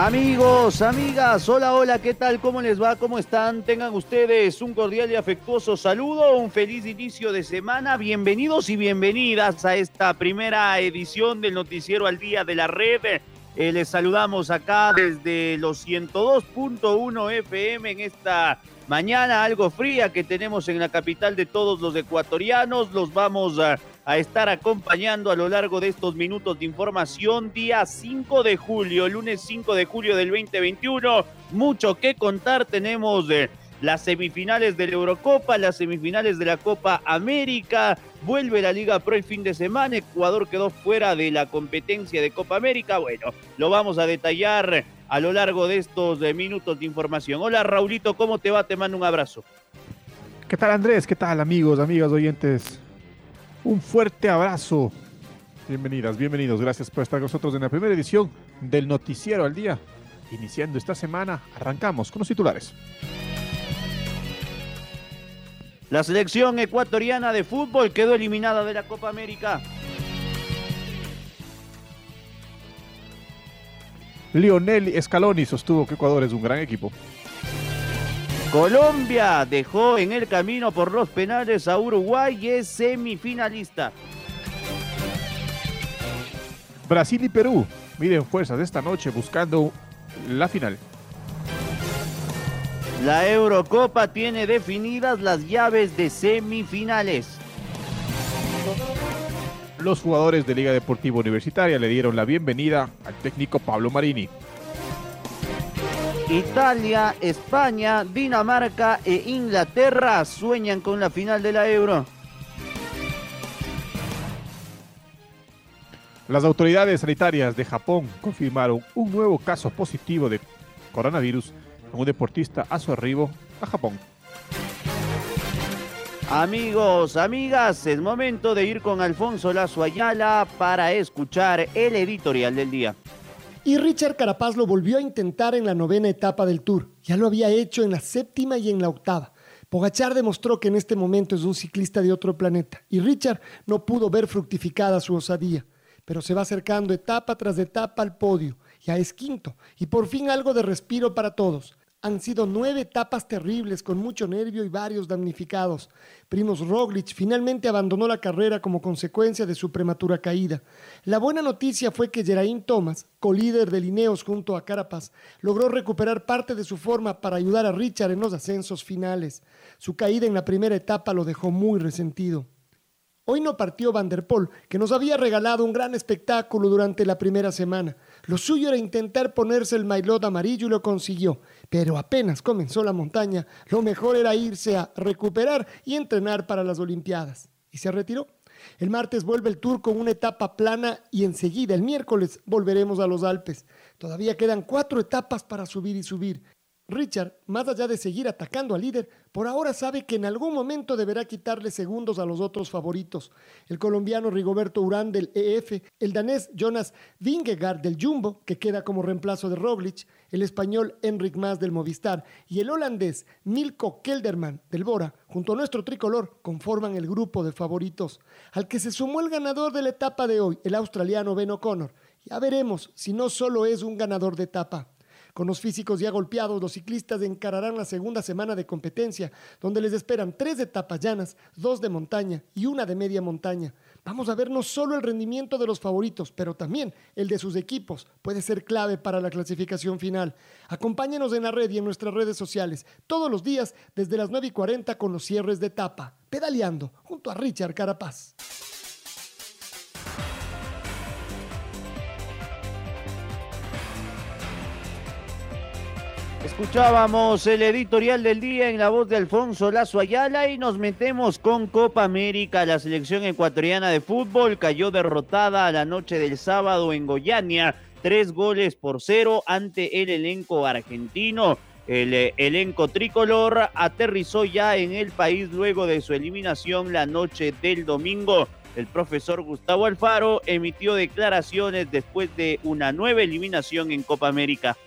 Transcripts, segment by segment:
Amigos, amigas, hola, hola, ¿qué tal? ¿Cómo les va? ¿Cómo están? Tengan ustedes un cordial y afectuoso saludo, un feliz inicio de semana. Bienvenidos y bienvenidas a esta primera edición del Noticiero al Día de la Red. Eh, les saludamos acá desde los 102.1 FM en esta mañana algo fría que tenemos en la capital de todos los ecuatorianos. Los vamos a estar acompañando a lo largo de estos minutos de información. Día 5 de julio, lunes 5 de julio del 2021. Mucho que contar. Tenemos las semifinales de la Eurocopa, las semifinales de la Copa América. Vuelve la Liga Pro el fin de semana. Ecuador quedó fuera de la competencia de Copa América. Bueno, lo vamos a detallar a lo largo de estos eh, minutos de información. Hola Raulito, ¿cómo te va? Te mando un abrazo. ¿Qué tal Andrés? ¿Qué tal amigos, amigas, oyentes? Un fuerte abrazo. Bienvenidas, bienvenidos. Gracias por estar con nosotros en la primera edición del Noticiero al Día. Iniciando esta semana, arrancamos con los titulares. La selección ecuatoriana de fútbol quedó eliminada de la Copa América. Lionel Scaloni sostuvo que Ecuador es un gran equipo. Colombia dejó en el camino por los penales a Uruguay y es semifinalista. Brasil y Perú miden fuerzas esta noche buscando la final. La Eurocopa tiene definidas las llaves de semifinales. Los jugadores de Liga Deportiva Universitaria le dieron la bienvenida al técnico Pablo Marini. Italia, España, Dinamarca e Inglaterra sueñan con la final de la Euro. Las autoridades sanitarias de Japón confirmaron un nuevo caso positivo de coronavirus un deportista a su arribo a Japón. Amigos, amigas, es momento de ir con Alfonso Lazo Ayala para escuchar el editorial del día. Y Richard Carapaz lo volvió a intentar en la novena etapa del Tour. Ya lo había hecho en la séptima y en la octava. Pogachar demostró que en este momento es un ciclista de otro planeta y Richard no pudo ver fructificada su osadía, pero se va acercando etapa tras etapa al podio. Ya es quinto y por fin algo de respiro para todos. Han sido nueve etapas terribles con mucho nervio y varios damnificados. Primos Roglic finalmente abandonó la carrera como consecuencia de su prematura caída. La buena noticia fue que Geraint Thomas, colíder de Lineos junto a Carapaz, logró recuperar parte de su forma para ayudar a Richard en los ascensos finales. Su caída en la primera etapa lo dejó muy resentido. Hoy no partió Van der Poel, que nos había regalado un gran espectáculo durante la primera semana. Lo suyo era intentar ponerse el maillot amarillo y lo consiguió. Pero apenas comenzó la montaña, lo mejor era irse a recuperar y entrenar para las Olimpiadas. Y se retiró. El martes vuelve el tour con una etapa plana y enseguida, el miércoles, volveremos a los Alpes. Todavía quedan cuatro etapas para subir y subir. Richard, más allá de seguir atacando al líder, por ahora sabe que en algún momento deberá quitarle segundos a los otros favoritos. El colombiano Rigoberto Urán del EF, el danés Jonas Vingegaard del Jumbo, que queda como reemplazo de Roglic, el español Enric Mas del Movistar y el holandés Milko Kelderman del Bora, junto a nuestro tricolor, conforman el grupo de favoritos, al que se sumó el ganador de la etapa de hoy, el australiano Ben O'Connor. Ya veremos si no solo es un ganador de etapa. Con los físicos ya golpeados, los ciclistas encararán la segunda semana de competencia, donde les esperan tres etapas llanas, dos de montaña y una de media montaña. Vamos a ver no solo el rendimiento de los favoritos, pero también el de sus equipos. Puede ser clave para la clasificación final. Acompáñenos en la red y en nuestras redes sociales todos los días desde las 9 y 40 con los cierres de etapa, pedaleando junto a Richard Carapaz. Escuchábamos el editorial del día en la voz de Alfonso Lazo Ayala y nos metemos con Copa América. La selección ecuatoriana de fútbol cayó derrotada la noche del sábado en Goiania, tres goles por cero ante el elenco argentino. El eh, elenco tricolor aterrizó ya en el país luego de su eliminación la noche del domingo. El profesor Gustavo Alfaro emitió declaraciones después de una nueva eliminación en Copa América.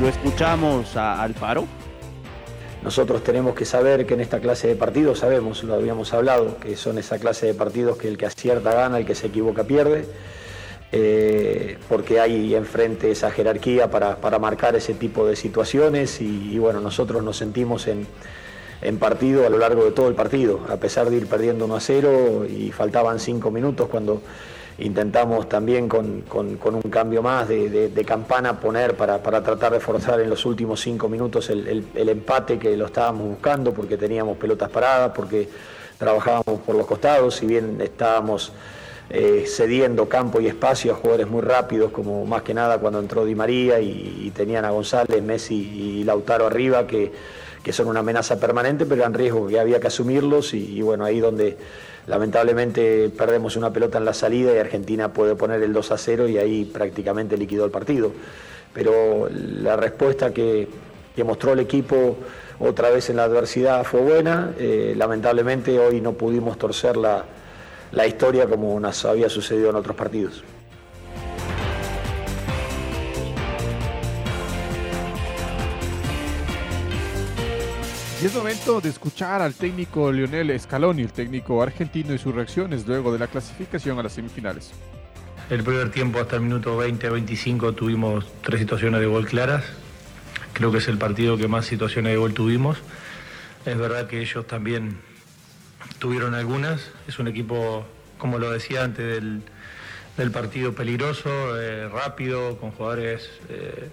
Lo escuchamos a Alfaro. Nosotros tenemos que saber que en esta clase de partidos, sabemos, lo habíamos hablado, que son esa clase de partidos que el que acierta gana, el que se equivoca pierde, eh, porque hay enfrente esa jerarquía para, marcar ese tipo de situaciones y, y bueno, nosotros nos sentimos en, en partido a lo largo de todo el partido, a pesar de ir perdiendo 1 a 0 y faltaban 5 minutos cuando intentamos también con, un cambio más de, campana poner para, tratar de forzar en los últimos cinco minutos el, empate que lo estábamos buscando porque teníamos pelotas paradas, porque trabajábamos por los costados, si bien estábamos eh, cediendo campo y espacio a jugadores muy rápidos, como más que nada cuando entró Di María y, tenían a González, Messi y Lautaro arriba, que, son una amenaza permanente, pero eran riesgos que había que asumirlos y bueno, ahí donde Lamentablemente perdemos una pelota en la salida y Argentina puede poner el 2 a 0 y ahí prácticamente liquidó el partido. Pero la respuesta que, mostró el equipo otra vez en la adversidad fue buena. Eh, lamentablemente hoy no pudimos torcer la, la historia como nos había sucedido en otros partidos. Y es momento de escuchar al técnico Lionel Scaloni, el técnico argentino, y sus reacciones luego de la clasificación a las semifinales. El primer tiempo hasta el minuto 20-25 tuvimos tres situaciones de gol claras. Creo que es el partido que más situaciones de gol tuvimos. Es verdad que ellos también tuvieron algunas. Es un equipo, como lo decía antes del, partido, peligroso, eh, rápido, con jugadores eh,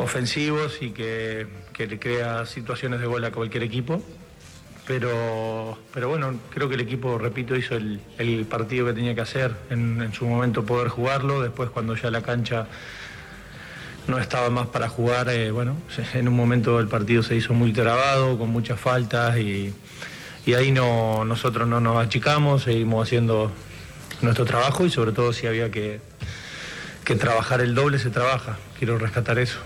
ofensivos y que le crea situaciones de gol a cualquier equipo. Pero, pero bueno, creo que el equipo, repito, hizo el, partido que tenía que hacer, en, su momento poder jugarlo, después cuando ya la cancha no estaba más para jugar, eh, bueno, en un momento el partido se hizo muy trabado, con muchas faltas y, ahí no, nosotros no nos achicamos, seguimos haciendo nuestro trabajo y sobre todo si había que trabajar el doble, se trabaja. Quiero rescatar eso.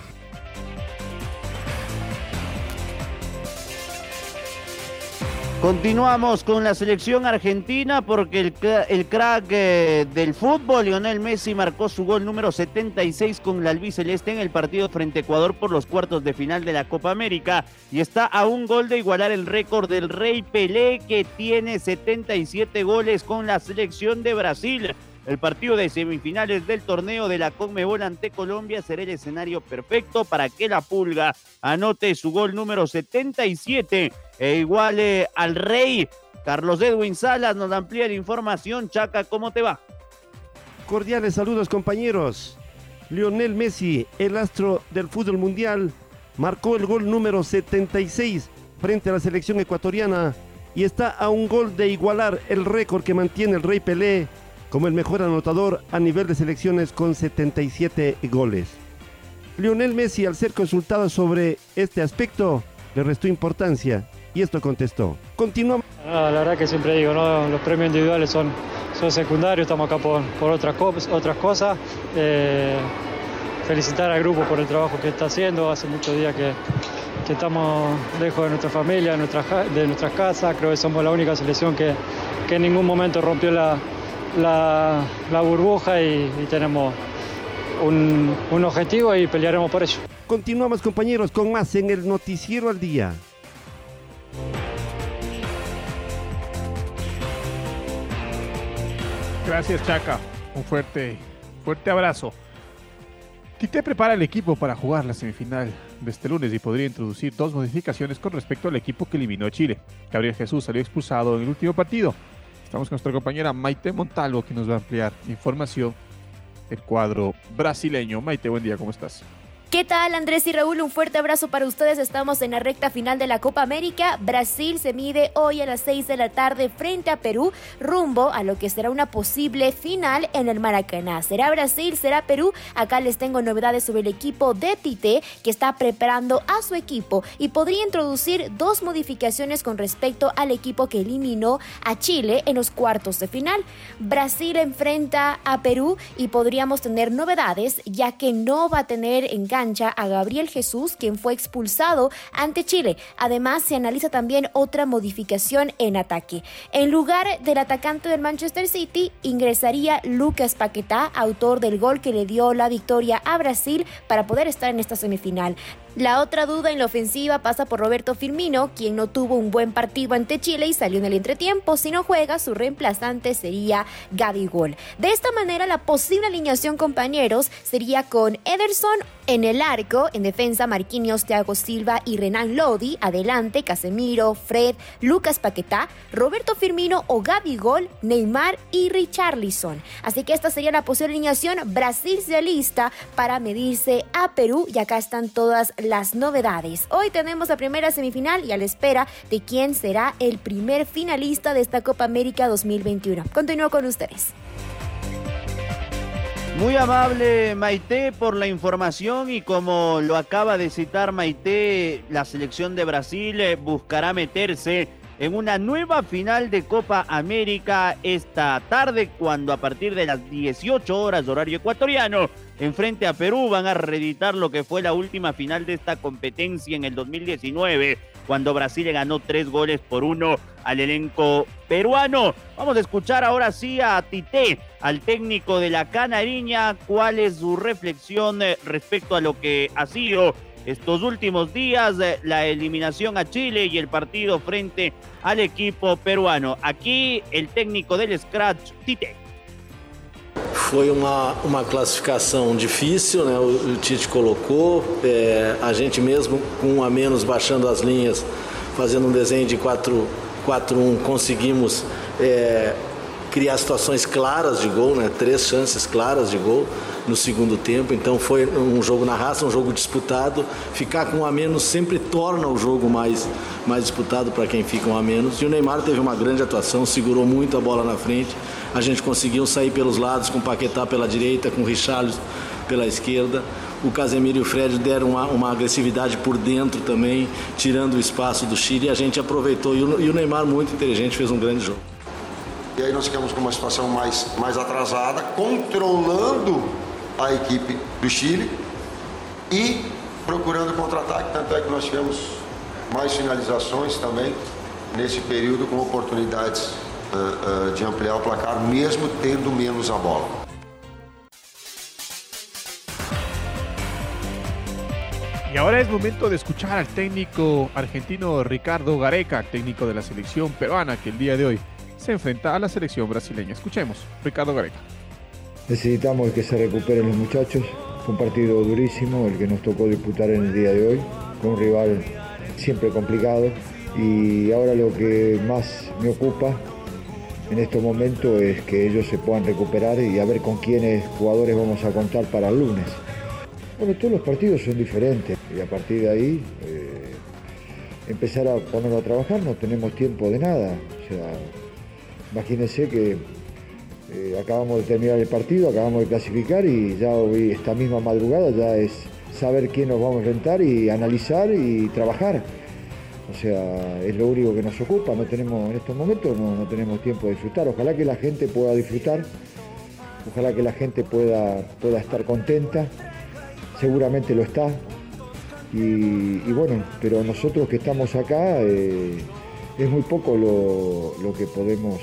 Continuamos con la selección argentina porque el, crack eh, del fútbol, Lionel Messi, marcó su gol número 76 con la albiceleste en el partido frente a Ecuador por los cuartos de final de la Copa América y está a un gol de igualar el récord del Rey Pelé que tiene 77 goles con la selección de Brasil. El partido de semifinales del torneo de la Conmebol ante Colombia será el escenario perfecto para que la Pulga anote su gol número 77 e iguale al Rey. Carlos Edwin Salas nos amplía la información. Chaca, ¿cómo te va? Cordiales saludos compañeros. Lionel Messi, el astro del fútbol mundial, marcó el gol número 76 frente a la selección ecuatoriana y está a un gol de igualar el récord que mantiene el Rey Pelé como el mejor anotador a nivel de selecciones con 77 goles. Lionel Messi, al ser consultado sobre este aspecto, le restó importancia y esto contestó. Continuamos. la verdad que siempre digo, los premios individuales son, secundarios, estamos acá por, otras, cosas. Eh, felicitar al grupo por el trabajo que está haciendo. Hace muchos días que, estamos lejos de nuestra familia, de, nuestra, de nuestras casas. Creo que somos la única selección que en ningún momento rompió la, la, burbuja y, tenemos un, un objetivo y pelearemos por ello. Continuamos compañeros con más en el Noticiero al Día. Gracias Chaca, un fuerte, fuerte abrazo. Tite prepara el equipo para jugar la semifinal de este lunes y podría introducir dos modificaciones con respecto al equipo que eliminó a Chile. Gabriel Jesús salió expulsado en el último partido Estamos con nuestra compañera Maite Montalvo que nos va a ampliar información del cuadro brasileño. Maite, buen día, ¿cómo estás? ¿Qué tal Andrés y Raúl? Un fuerte abrazo para ustedes. Estamos en la recta final de la Copa América. Brasil se mide hoy a las 6 de la tarde frente a Perú, rumbo a lo que será una posible final en el Maracaná. ¿Será Brasil? ¿Será Perú? Acá les tengo novedades sobre el equipo de Tite que está preparando a su equipo y podría introducir dos modificaciones con respecto al equipo que eliminó a Chile en los cuartos de final. Brasil enfrenta a Perú y podríamos tener novedades ya que no va a tener a Gabriel Jesús, quien fue expulsado ante Chile. Además, se analiza también otra modificación en ataque. En lugar del atacante del Manchester City, ingresaría Lucas Paquetá, autor del gol que le dio la victoria a Brasil para poder estar en esta semifinal. La otra duda en la ofensiva pasa por Roberto Firmino, quien no tuvo un buen partido ante Chile y salió en el entretiempo. Si no juega, su reemplazante sería Gol. De esta manera, la posible alineación, compañeros, sería con Ederson en el arco, en defensa Marquinhos, Thiago Silva y Renan Lodi, adelante Casemiro, Fred, Lucas Paquetá, Roberto Firmino o Gol, Neymar y Richarlison. Así que esta sería la posible alineación. Brasil se alista para medirse a Perú y acá están todas las novedades. Hoy tenemos la primera semifinal y a la espera de quién será el primer finalista de esta Copa América 2021. Continúo con ustedes. Muy amable Maite por la información y como lo acaba de citar Maite, la selección de Brasil eh, buscará meterse en una nueva final de Copa América esta tarde cuando a partir de las 18 horas horario ecuatoriano enfrente a Perú van a reeditar lo que fue la última final de esta competencia en el 2019 cuando Brasil ganó tres goles por uno al elenco peruano. Vamos a escuchar ahora sí a Tite, al técnico de la Canariña, cuál es su reflexión eh, respecto a lo que ha sido estos últimos días, eh, la eliminación a Chile y el partido frente al equipo peruano. Aquí el técnico del Scratch, Tite. Foi uma, uma classificação difícil, né? o, o Tite colocou, é, a gente mesmo com um a menos baixando as linhas, fazendo um desenho de 4-1, conseguimos é, criar situações claras de gol, né? três chances claras de gol no segundo tempo. Então foi um jogo na raça, um jogo disputado. Ficar com um a menos sempre torna o jogo mais, mais disputado para quem fica um a menos. E o Neymar teve uma grande atuação, segurou muito a bola na frente. A gente conseguiu sair pelos lados com o Paquetá pela direita, com o Richarlison pela esquerda. O Casemiro e o Fred deram uma, uma, agressividade por dentro também, tirando o espaço do Chile e a gente aproveitou. E o, e o Neymar, muito inteligente, fez um grande jogo. E aí nós ficamos com uma situação mais, mais atrasada, controlando a equipe do Chile e procurando contra-ataque. Tanto é que nós tivemos mais finalizações também nesse período com oportunidades uh, uh, de ampliar o placar, mesmo tendo menos a bola. Y ahora es momento de escuchar al técnico argentino Ricardo Gareca, técnico de la selección peruana, que el día de hoy se enfrenta a la selección brasileña. Escuchemos, Ricardo Gareca. Necesitamos que se recuperen los muchachos. Fue un partido durísimo el que nos tocó disputar en el día de hoy, con un rival siempre complicado. Y ahora lo que más me ocupa en estos momentos es que ellos se puedan recuperar y a ver con quiénes jugadores vamos a contar para el lunes. Bueno, todos los partidos son diferentes y a partir de ahí eh, empezar a ponerlo a trabajar, no tenemos tiempo de nada. Imagínense que eh, acabamos de terminar el partido, acabamos de clasificar y ya hoy, esta misma madrugada, ya es saber quién nos vamos a rentar y analizar y trabajar. O sea, es lo único que nos ocupa, no tenemos, en estos momentos no, tenemos tiempo de disfrutar. Ojalá que la gente pueda disfrutar, ojalá que la gente pueda, pueda estar contenta, seguramente lo está. Y, bueno, pero nosotros que estamos acá, eh, es muy poco lo, lo que podemos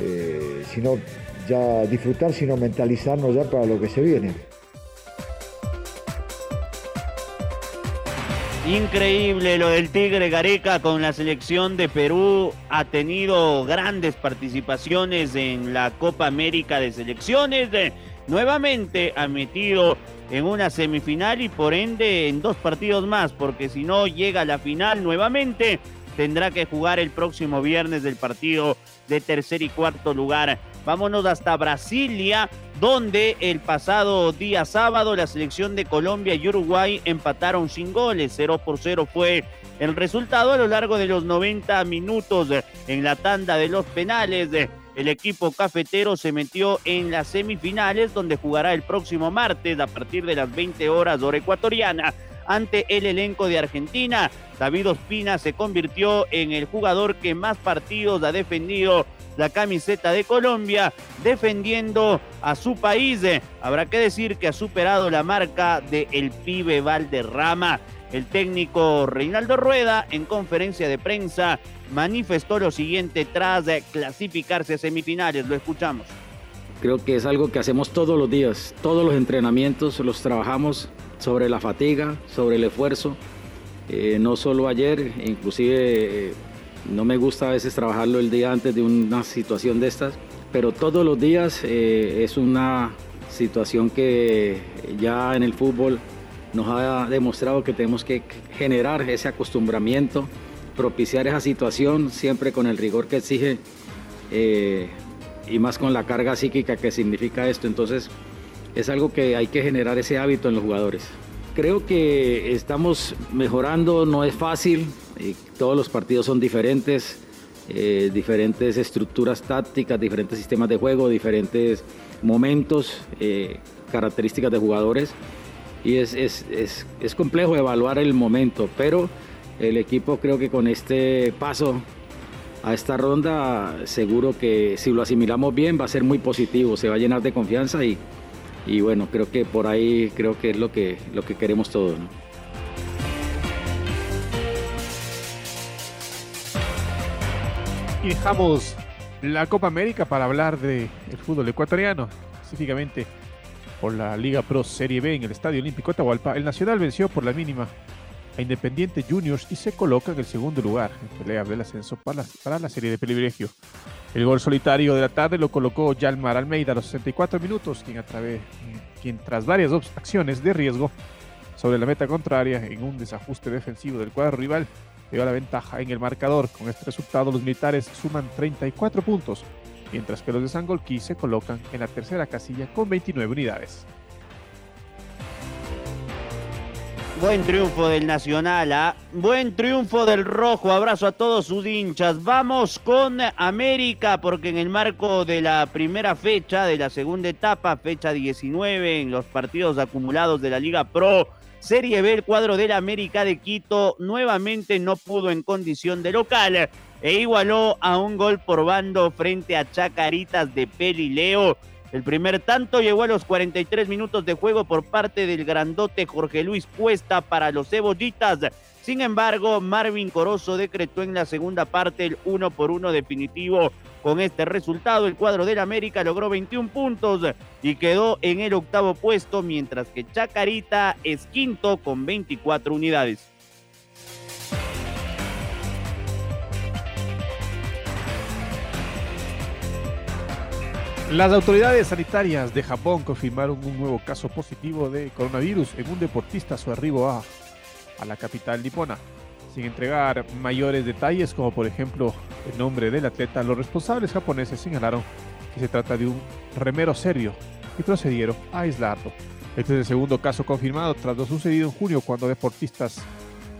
eh, sino ya disfrutar, sino mentalizarnos ya para lo que se viene. Increíble lo del Tigre Gareca con la selección de Perú. Ha tenido grandes participaciones en la Copa América de Selecciones. nuevamente ha metido en una semifinal y por ende en dos partidos más, porque si no llega a la final nuevamente tendrá que jugar el próximo viernes del partido de tercer y cuarto lugar. Vámonos hasta Brasilia, donde el pasado día sábado la selección de Colombia y Uruguay empataron sin goles. 0 por 0 fue el resultado a lo largo de los 90 minutos en la tanda de los penales. El equipo cafetero se metió en las semifinales donde jugará el próximo martes a partir de las 20 horas hora ecuatoriana ante el elenco de Argentina. David Ospina se convirtió en el jugador que más partidos ha defendido la camiseta de Colombia, defendiendo a su país. Habrá que decir que ha superado la marca de el pibe Valderrama. El técnico Reinaldo Rueda en conferencia de prensa manifestó lo siguiente tras clasificarse a semifinales. Lo escuchamos. Creo que es algo que hacemos todos los días, todos los entrenamientos los trabajamos sobre la fatiga, sobre el esfuerzo. Eh, no solo ayer, inclusive eh, no me gusta a veces trabajarlo el día antes de una situación de estas, pero todos los días eh, es una situación que ya en el fútbol nos ha demostrado que tenemos que generar ese acostumbramiento, propiciar esa situación siempre con el rigor que exige y más con la carga psíquica que significa esto. Entonces, es algo que hay que generar ese hábito en los jugadores. Creo que estamos mejorando, no es fácil, todos los partidos son diferentes, eh, diferentes estructuras tácticas, diferentes sistemas de juego, diferentes momentos, eh, características de jugadores y es, es, es, es complejo evaluar el momento, pero el equipo creo que con este paso a esta ronda seguro que si lo asimilamos bien va a ser muy positivo, se va a llenar de confianza y, y bueno, creo que por ahí creo que es lo que, lo que queremos todos. Y dejamos la Copa América para hablar del fútbol ecuatoriano, específicamente por la Liga Pro Serie B en el Estadio Olímpico Atahualpa. El Nacional venció por la mínima a Independiente Juniors y se coloca en el segundo lugar en pelea del ascenso para la, para la serie de privilegio. El gol solitario de la tarde lo colocó Yalmar Almeida a los 64 minutos, quien, a través, quien tras varias acciones de riesgo sobre la meta contraria en un desajuste defensivo del cuadro rival, dio la ventaja en el marcador. Con este resultado los militares suman 34 puntos, mientras que los de Sangolquí se colocan en la tercera casilla con 29 unidades. Buen triunfo del Nacional, ¿ah? buen triunfo del Rojo. Abrazo a todos sus hinchas. Vamos con América, porque en el marco de la primera fecha, de la segunda etapa, fecha 19, en los partidos acumulados de la Liga Pro, Serie B, el cuadro del América de Quito nuevamente no pudo en condición de local e igualó a un gol por bando frente a Chacaritas de Pelileo el primer tanto llegó a los 43 minutos de juego por parte del grandote Jorge Luis Cuesta para los cebollitas. Sin embargo, Marvin Corozo decretó en la segunda parte el uno por uno definitivo. Con este resultado, el cuadro del América logró 21 puntos y quedó en el octavo puesto, mientras que Chacarita es quinto con 24 unidades. Las autoridades sanitarias de Japón confirmaron un nuevo caso positivo de coronavirus en un deportista a su arribo a, a la capital nipona. Sin entregar mayores detalles, como por ejemplo el nombre del atleta, los responsables japoneses señalaron que se trata de un remero serio y procedieron a aislarlo. Este es el segundo caso confirmado tras lo sucedido en junio cuando deportistas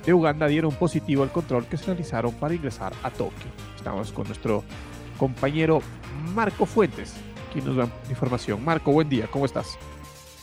de Uganda dieron positivo al control que se realizaron para ingresar a Tokio. Estamos con nuestro compañero Marco Fuentes aquí nos dan información. Marco, buen día, ¿cómo estás?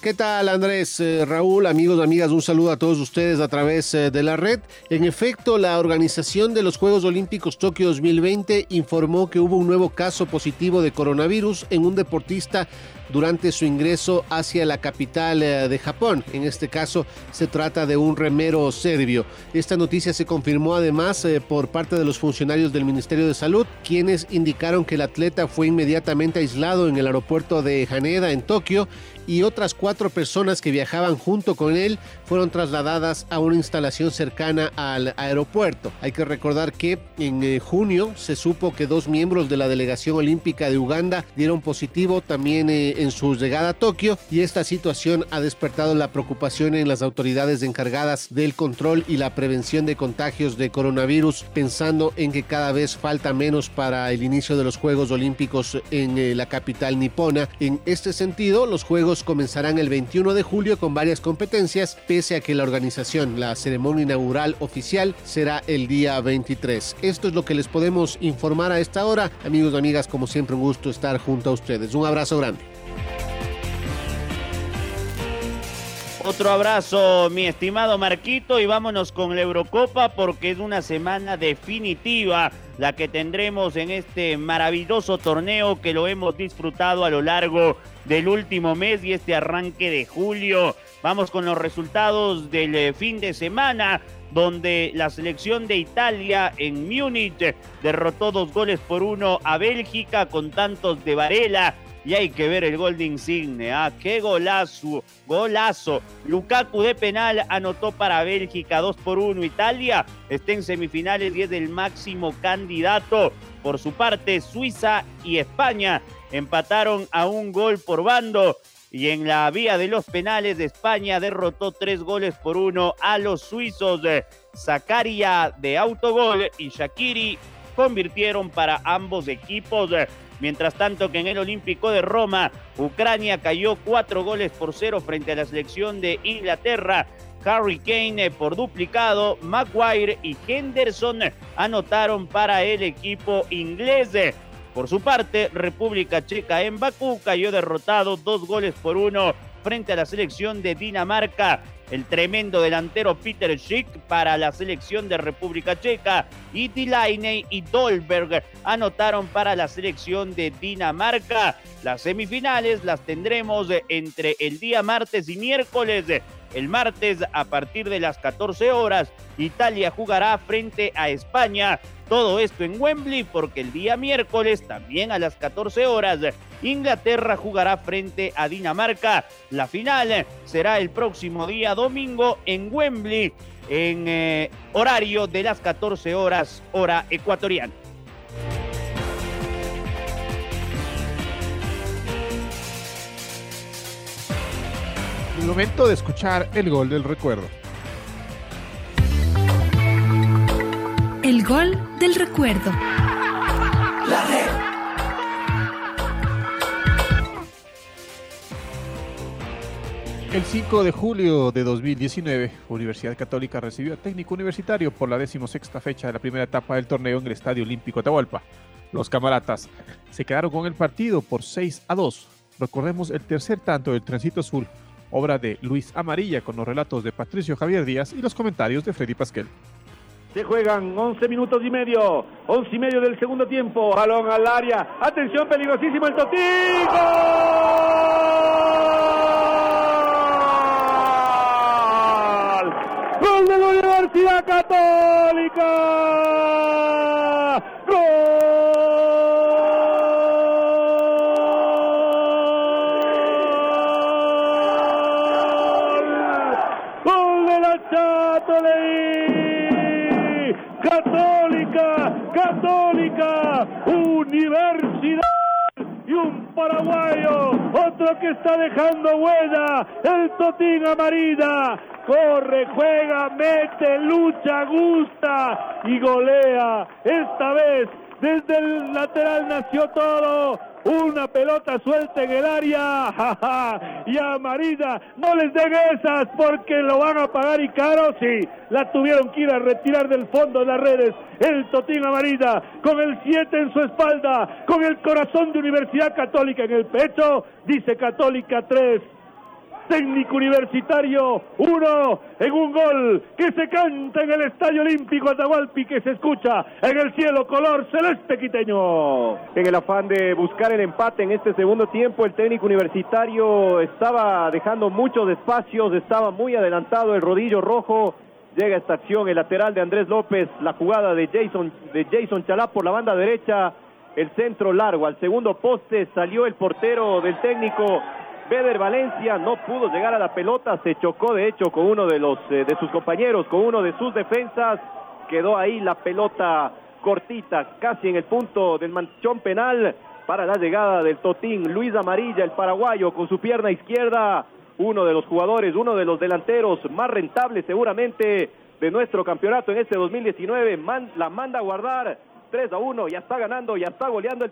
¿Qué tal Andrés, eh, Raúl, amigos, amigas? Un saludo a todos ustedes a través eh, de la red. En efecto, la organización de los Juegos Olímpicos Tokio 2020 informó que hubo un nuevo caso positivo de coronavirus en un deportista durante su ingreso hacia la capital eh, de Japón. En este caso se trata de un remero serbio. Esta noticia se confirmó además eh, por parte de los funcionarios del Ministerio de Salud, quienes indicaron que el atleta fue inmediatamente aislado en el aeropuerto de Haneda en Tokio y otras cuatro personas que viajaban junto con él fueron trasladadas a una instalación cercana al aeropuerto. Hay que recordar que en eh, junio se supo que dos miembros de la delegación olímpica de Uganda dieron positivo también eh, en su llegada a Tokio y esta situación ha despertado la preocupación en las autoridades encargadas del control y la prevención de contagios de coronavirus, pensando en que cada vez falta menos para el inicio de los Juegos Olímpicos en eh, la capital nipona. En este sentido, los Juegos comenzarán el 21 de julio con varias competencias, pese a que la organización, la ceremonia inaugural oficial, será el día 23. Esto es lo que les podemos informar a esta hora. Amigos y amigas, como siempre, un gusto estar junto a ustedes. Un abrazo grande. Otro abrazo, mi estimado Marquito, y vámonos con la Eurocopa porque es una semana definitiva la que tendremos en este maravilloso torneo que lo hemos disfrutado a lo largo del último mes y este arranque de julio. Vamos con los resultados del eh, fin de semana donde la selección de Italia en Múnich derrotó dos goles por uno a Bélgica con tantos de Varela y hay que ver el gol de Insigne. ¿ah? ¡Qué golazo! Golazo. Lukaku de penal anotó para Bélgica 2 por 1. Italia está en semifinales y es el máximo candidato. Por su parte, Suiza y España empataron a un gol por bando. Y en la vía de los penales España derrotó tres goles por uno a los suizos. Zakaria de autogol y Shakiri convirtieron para ambos equipos. Mientras tanto que en el Olímpico de Roma, Ucrania cayó cuatro goles por cero frente a la selección de Inglaterra. Harry Kane por duplicado, Maguire y Henderson anotaron para el equipo inglés. Por su parte, República Checa en Bakú cayó derrotado dos goles por uno frente a la selección de Dinamarca el tremendo delantero Peter Schick para la selección de República Checa y Dilaine y Dolberg anotaron para la selección de Dinamarca. Las semifinales las tendremos entre el día martes y miércoles. El martes a partir de las 14 horas, Italia jugará frente a España. Todo esto en Wembley porque el día miércoles, también a las 14 horas, Inglaterra jugará frente a Dinamarca. La final será el próximo día domingo en Wembley en eh, horario de las 14 horas hora ecuatoriana. Momento de escuchar el gol del recuerdo. El gol del recuerdo. El 5 de julio de 2019, Universidad Católica recibió a técnico universitario por la decimosexta fecha de la primera etapa del torneo en el Estadio Olímpico Atahualpa. Los camaratas se quedaron con el partido por 6 a 2. Recordemos el tercer tanto del Trencito Azul, obra de Luis Amarilla con los relatos de Patricio Javier Díaz y los comentarios de Freddy Pasquel. Se juegan 11 minutos y medio, 11 y medio del segundo tiempo. Balón al área. Atención, peligrosísimo el Totín. ¡Gol! ¡Gol de la Universidad Católica! ¡Gol! ¡Gol de la Chato Leí! Católica, Católica, Universidad y un paraguayo, otro que está dejando huella, el Totín Amarida, corre, juega, mete, lucha, gusta y golea. Esta vez desde el lateral nació todo. Una pelota suelta en el área. ja, ja, Y Amarilla no les den esas porque lo van a pagar y caro. Sí, la tuvieron que ir a retirar del fondo de las redes. El Totín Amarilla con el 7 en su espalda, con el corazón de Universidad Católica en el pecho. Dice Católica 3, técnico universitario, uno en un gol que se canta en el Estadio Olímpico Atahualpi, que se escucha en el cielo color celeste quiteño. En el afán de buscar el empate en este segundo tiempo, el técnico universitario estaba dejando muchos espacios, estaba muy adelantado el rodillo rojo. Llega esta acción, el lateral de Andrés López, la jugada de Jason, de Jason Chalá por la banda derecha, el centro largo, al segundo poste salió el portero del técnico Beder Valencia no pudo llegar a la pelota, se chocó de hecho con uno de los eh, de sus compañeros, con uno de sus defensas, quedó ahí la pelota cortita, casi en el punto del manchón penal para la llegada del Totín. Luis Amarilla, el paraguayo, con su pierna izquierda, uno de los jugadores, uno de los delanteros más rentables seguramente de nuestro campeonato en este 2019. la manda a guardar 3 a 1, ya está ganando, ya está goleando el...